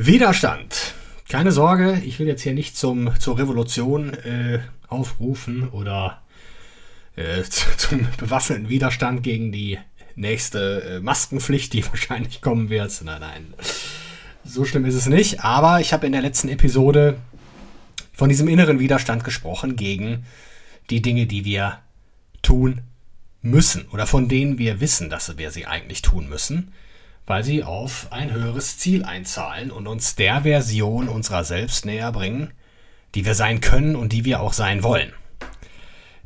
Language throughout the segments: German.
Widerstand. Keine Sorge, ich will jetzt hier nicht zum, zur Revolution äh, aufrufen oder äh, zum bewaffneten Widerstand gegen die nächste äh, Maskenpflicht, die wahrscheinlich kommen wird. Nein, nein, so schlimm ist es nicht. Aber ich habe in der letzten Episode von diesem inneren Widerstand gesprochen gegen die Dinge, die wir tun müssen oder von denen wir wissen, dass wir sie eigentlich tun müssen weil sie auf ein höheres Ziel einzahlen und uns der Version unserer selbst näher bringen, die wir sein können und die wir auch sein wollen.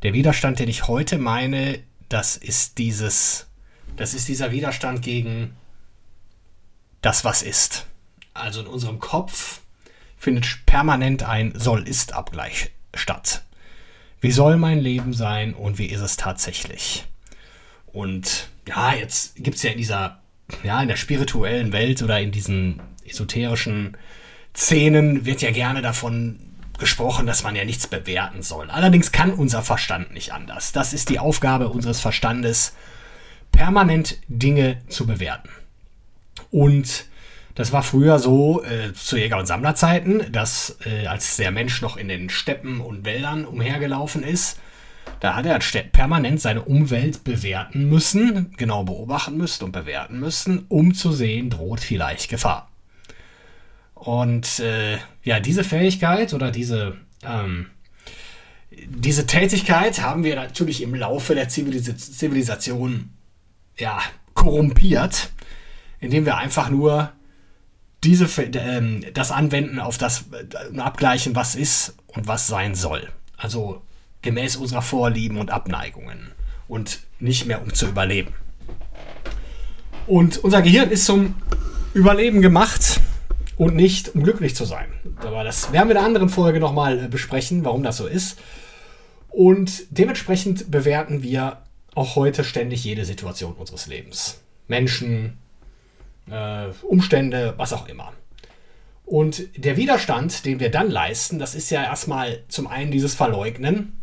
Der Widerstand, den ich heute meine, das ist dieses, das ist dieser Widerstand gegen das, was ist. Also in unserem Kopf findet permanent ein Soll-Ist-Abgleich statt. Wie soll mein Leben sein und wie ist es tatsächlich? Und ja, jetzt gibt es ja in dieser ja, in der spirituellen Welt oder in diesen esoterischen Szenen wird ja gerne davon gesprochen, dass man ja nichts bewerten soll. Allerdings kann unser Verstand nicht anders. Das ist die Aufgabe unseres Verstandes, permanent Dinge zu bewerten. Und das war früher so äh, zu Jäger- und Sammlerzeiten, dass äh, als der Mensch noch in den Steppen und Wäldern umhergelaufen ist, da hat er permanent seine Umwelt bewerten müssen, genau beobachten müssen und bewerten müssen, um zu sehen, droht vielleicht Gefahr. Und äh, ja, diese Fähigkeit oder diese, ähm, diese Tätigkeit haben wir natürlich im Laufe der Zivilis Zivilisation ja, korrumpiert, indem wir einfach nur diese, äh, das anwenden auf das äh, abgleichen, was ist und was sein soll. Also gemäß unserer Vorlieben und Abneigungen und nicht mehr um zu überleben. Und unser Gehirn ist zum Überleben gemacht und nicht um glücklich zu sein. Aber das werden wir in einer anderen Folge nochmal äh, besprechen, warum das so ist. Und dementsprechend bewerten wir auch heute ständig jede Situation unseres Lebens. Menschen, äh, Umstände, was auch immer. Und der Widerstand, den wir dann leisten, das ist ja erstmal zum einen dieses Verleugnen,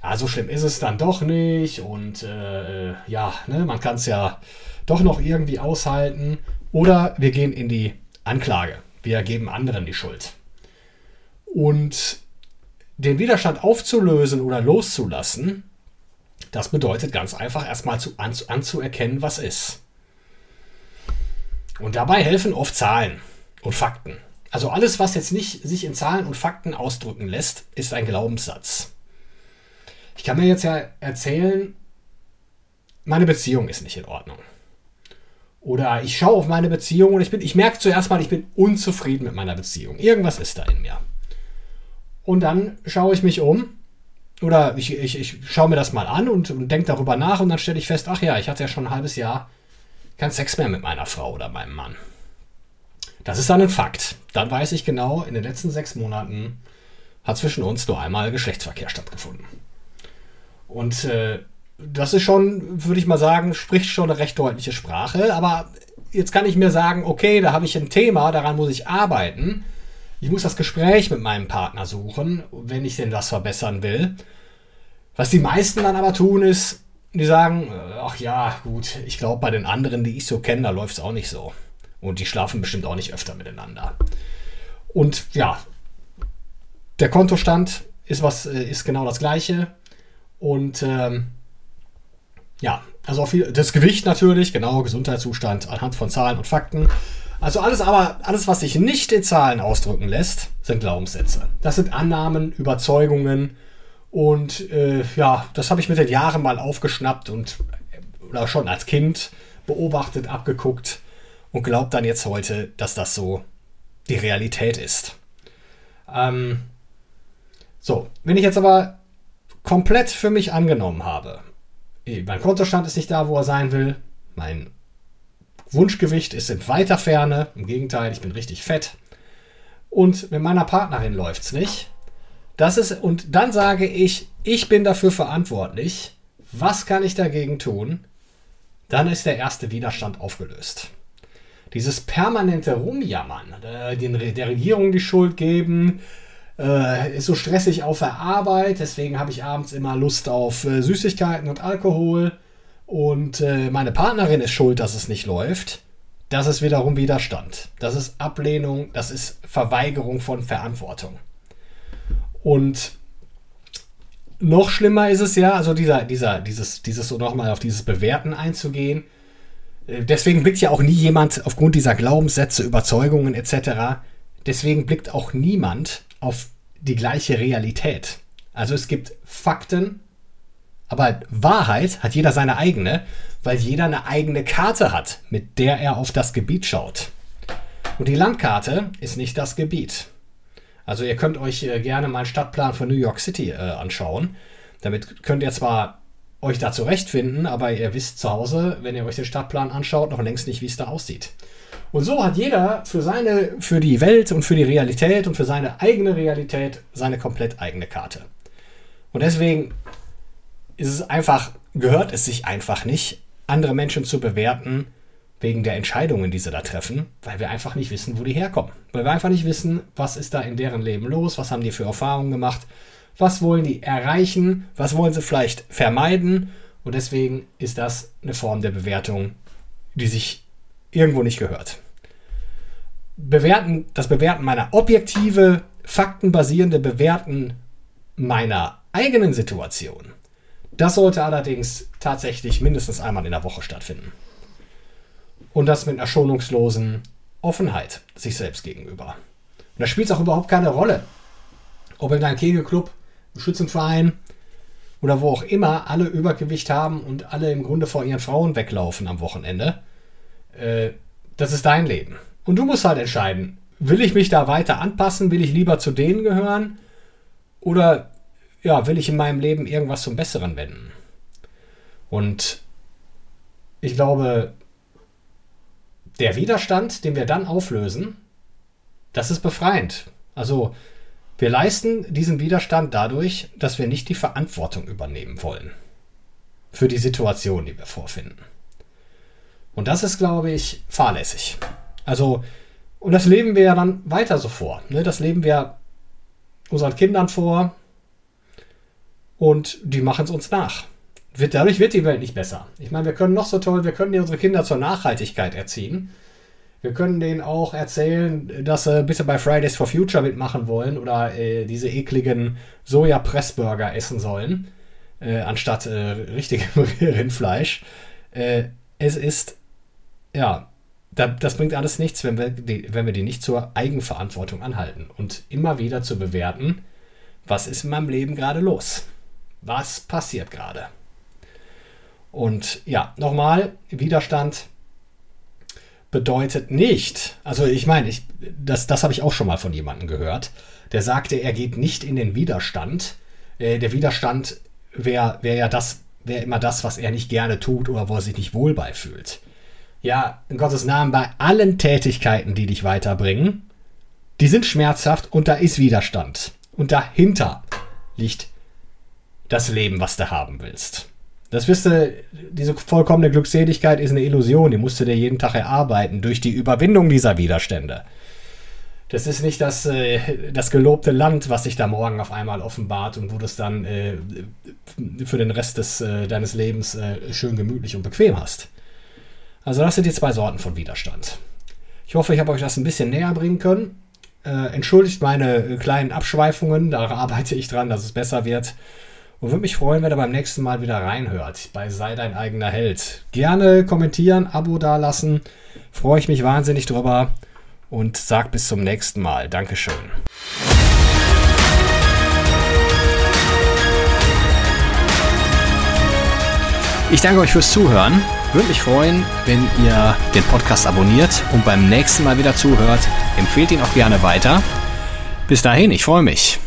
ah, so schlimm ist es dann doch nicht und äh, ja, ne, man kann es ja doch noch irgendwie aushalten. Oder wir gehen in die Anklage. Wir geben anderen die Schuld. Und den Widerstand aufzulösen oder loszulassen, das bedeutet ganz einfach erstmal zu, an, anzuerkennen, was ist. Und dabei helfen oft Zahlen und Fakten. Also alles, was jetzt nicht sich in Zahlen und Fakten ausdrücken lässt, ist ein Glaubenssatz. Ich kann mir jetzt ja erzählen, meine Beziehung ist nicht in Ordnung. Oder ich schaue auf meine Beziehung und ich, bin, ich merke zuerst mal, ich bin unzufrieden mit meiner Beziehung. Irgendwas ist da in mir. Und dann schaue ich mich um oder ich, ich, ich schaue mir das mal an und, und denke darüber nach und dann stelle ich fest, ach ja, ich hatte ja schon ein halbes Jahr keinen Sex mehr mit meiner Frau oder meinem Mann. Das ist dann ein Fakt. Dann weiß ich genau, in den letzten sechs Monaten hat zwischen uns nur einmal Geschlechtsverkehr stattgefunden. Und äh, das ist schon, würde ich mal sagen, spricht schon eine recht deutliche Sprache. Aber jetzt kann ich mir sagen, okay, da habe ich ein Thema, daran muss ich arbeiten. Ich muss das Gespräch mit meinem Partner suchen, wenn ich denn das verbessern will. Was die meisten dann aber tun, ist, die sagen, ach ja, gut, ich glaube, bei den anderen, die ich so kenne, da läuft es auch nicht so. Und die schlafen bestimmt auch nicht öfter miteinander. Und ja, der Kontostand ist was, äh, ist genau das gleiche. Und ähm, ja, also viel, das Gewicht natürlich, genau, Gesundheitszustand anhand von Zahlen und Fakten. Also alles aber, alles, was sich nicht in Zahlen ausdrücken lässt, sind Glaubenssätze. Das sind Annahmen, Überzeugungen und äh, ja, das habe ich mit den Jahren mal aufgeschnappt und oder schon als Kind beobachtet, abgeguckt und glaubt dann jetzt heute, dass das so die Realität ist. Ähm, so, wenn ich jetzt aber komplett für mich angenommen habe. Mein Kontostand ist nicht da, wo er sein will. Mein Wunschgewicht ist in weiter Ferne. Im Gegenteil, ich bin richtig fett. Und mit meiner Partnerin läuft es nicht. Das ist, und dann sage ich, ich bin dafür verantwortlich. Was kann ich dagegen tun? Dann ist der erste Widerstand aufgelöst. Dieses permanente Rumjammern, äh, der Regierung die Schuld geben, äh, ist so stressig auf der Arbeit, deswegen habe ich abends immer Lust auf äh, Süßigkeiten und Alkohol und äh, meine Partnerin ist schuld, dass es nicht läuft. Das ist wiederum Widerstand. Das ist Ablehnung, das ist Verweigerung von Verantwortung. Und noch schlimmer ist es ja, also dieser, dieser, dieses, dieses so nochmal auf dieses Bewerten einzugehen. Äh, deswegen blickt ja auch nie jemand aufgrund dieser Glaubenssätze, Überzeugungen etc. Deswegen blickt auch niemand auf die gleiche Realität. Also es gibt Fakten, aber Wahrheit hat jeder seine eigene, weil jeder eine eigene Karte hat, mit der er auf das Gebiet schaut. Und die Landkarte ist nicht das Gebiet. Also ihr könnt euch äh, gerne mal einen Stadtplan von New York City äh, anschauen. Damit könnt ihr zwar euch da zurechtfinden, aber ihr wisst zu Hause, wenn ihr euch den Stadtplan anschaut, noch längst nicht, wie es da aussieht. Und so hat jeder für seine, für die Welt und für die Realität und für seine eigene Realität seine komplett eigene Karte. Und deswegen ist es einfach, gehört es sich einfach nicht, andere Menschen zu bewerten, wegen der Entscheidungen, die sie da treffen, weil wir einfach nicht wissen, wo die herkommen. Weil wir einfach nicht wissen, was ist da in deren Leben los, was haben die für Erfahrungen gemacht, was wollen die erreichen, was wollen sie vielleicht vermeiden. Und deswegen ist das eine Form der Bewertung, die sich irgendwo nicht gehört. Bewerten, das Bewerten meiner objektive, faktenbasierende Bewerten meiner eigenen Situation, das sollte allerdings tatsächlich mindestens einmal in der Woche stattfinden. Und das mit einer schonungslosen Offenheit sich selbst gegenüber. Und da spielt es auch überhaupt keine Rolle, ob in deinem Kegelclub, Schützenverein oder wo auch immer alle Übergewicht haben und alle im Grunde vor ihren Frauen weglaufen am Wochenende. Äh, das ist dein Leben. Und du musst halt entscheiden, will ich mich da weiter anpassen? Will ich lieber zu denen gehören? Oder ja, will ich in meinem Leben irgendwas zum Besseren wenden? Und ich glaube, der Widerstand, den wir dann auflösen, das ist befreiend. Also wir leisten diesen Widerstand dadurch, dass wir nicht die Verantwortung übernehmen wollen für die Situation, die wir vorfinden. Und das ist, glaube ich, fahrlässig. Also, und das leben wir ja dann weiter so vor. Ne? Das leben wir unseren Kindern vor und die machen es uns nach dadurch wird die Welt nicht besser. Ich meine, wir können noch so toll, wir können unsere Kinder zur Nachhaltigkeit erziehen. Wir können denen auch erzählen, dass sie bitte bei Fridays for Future mitmachen wollen oder äh, diese ekligen Soja-Pressburger essen sollen, äh, anstatt äh, richtigem Rindfleisch. Äh, es ist, ja, da, das bringt alles nichts, wenn wir, die, wenn wir die nicht zur Eigenverantwortung anhalten und immer wieder zu bewerten, was ist in meinem Leben gerade los? Was passiert gerade? Und ja, nochmal, Widerstand bedeutet nicht, also ich meine, ich, das, das habe ich auch schon mal von jemandem gehört, der sagte, er geht nicht in den Widerstand. Äh, der Widerstand wäre wär ja das, wäre immer das, was er nicht gerne tut oder wo er sich nicht wohl beifühlt. Ja, in Gottes Namen, bei allen Tätigkeiten, die dich weiterbringen, die sind schmerzhaft und da ist Widerstand. Und dahinter liegt das Leben, was du haben willst. Das wisst ihr, diese vollkommene Glückseligkeit ist eine Illusion, die musst du dir jeden Tag erarbeiten durch die Überwindung dieser Widerstände. Das ist nicht das, äh, das gelobte Land, was sich da morgen auf einmal offenbart und wo du es dann äh, für den Rest des, äh, deines Lebens äh, schön gemütlich und bequem hast. Also das sind die zwei Sorten von Widerstand. Ich hoffe, ich habe euch das ein bisschen näher bringen können. Äh, entschuldigt meine äh, kleinen Abschweifungen, da arbeite ich dran, dass es besser wird. Und würde mich freuen, wenn ihr beim nächsten Mal wieder reinhört bei Sei dein eigener Held. Gerne kommentieren, Abo dalassen. Freue ich mich wahnsinnig drüber. Und sag bis zum nächsten Mal. Dankeschön. Ich danke euch fürs Zuhören. Würde mich freuen, wenn ihr den Podcast abonniert und beim nächsten Mal wieder zuhört. Empfehlt ihn auch gerne weiter. Bis dahin, ich freue mich.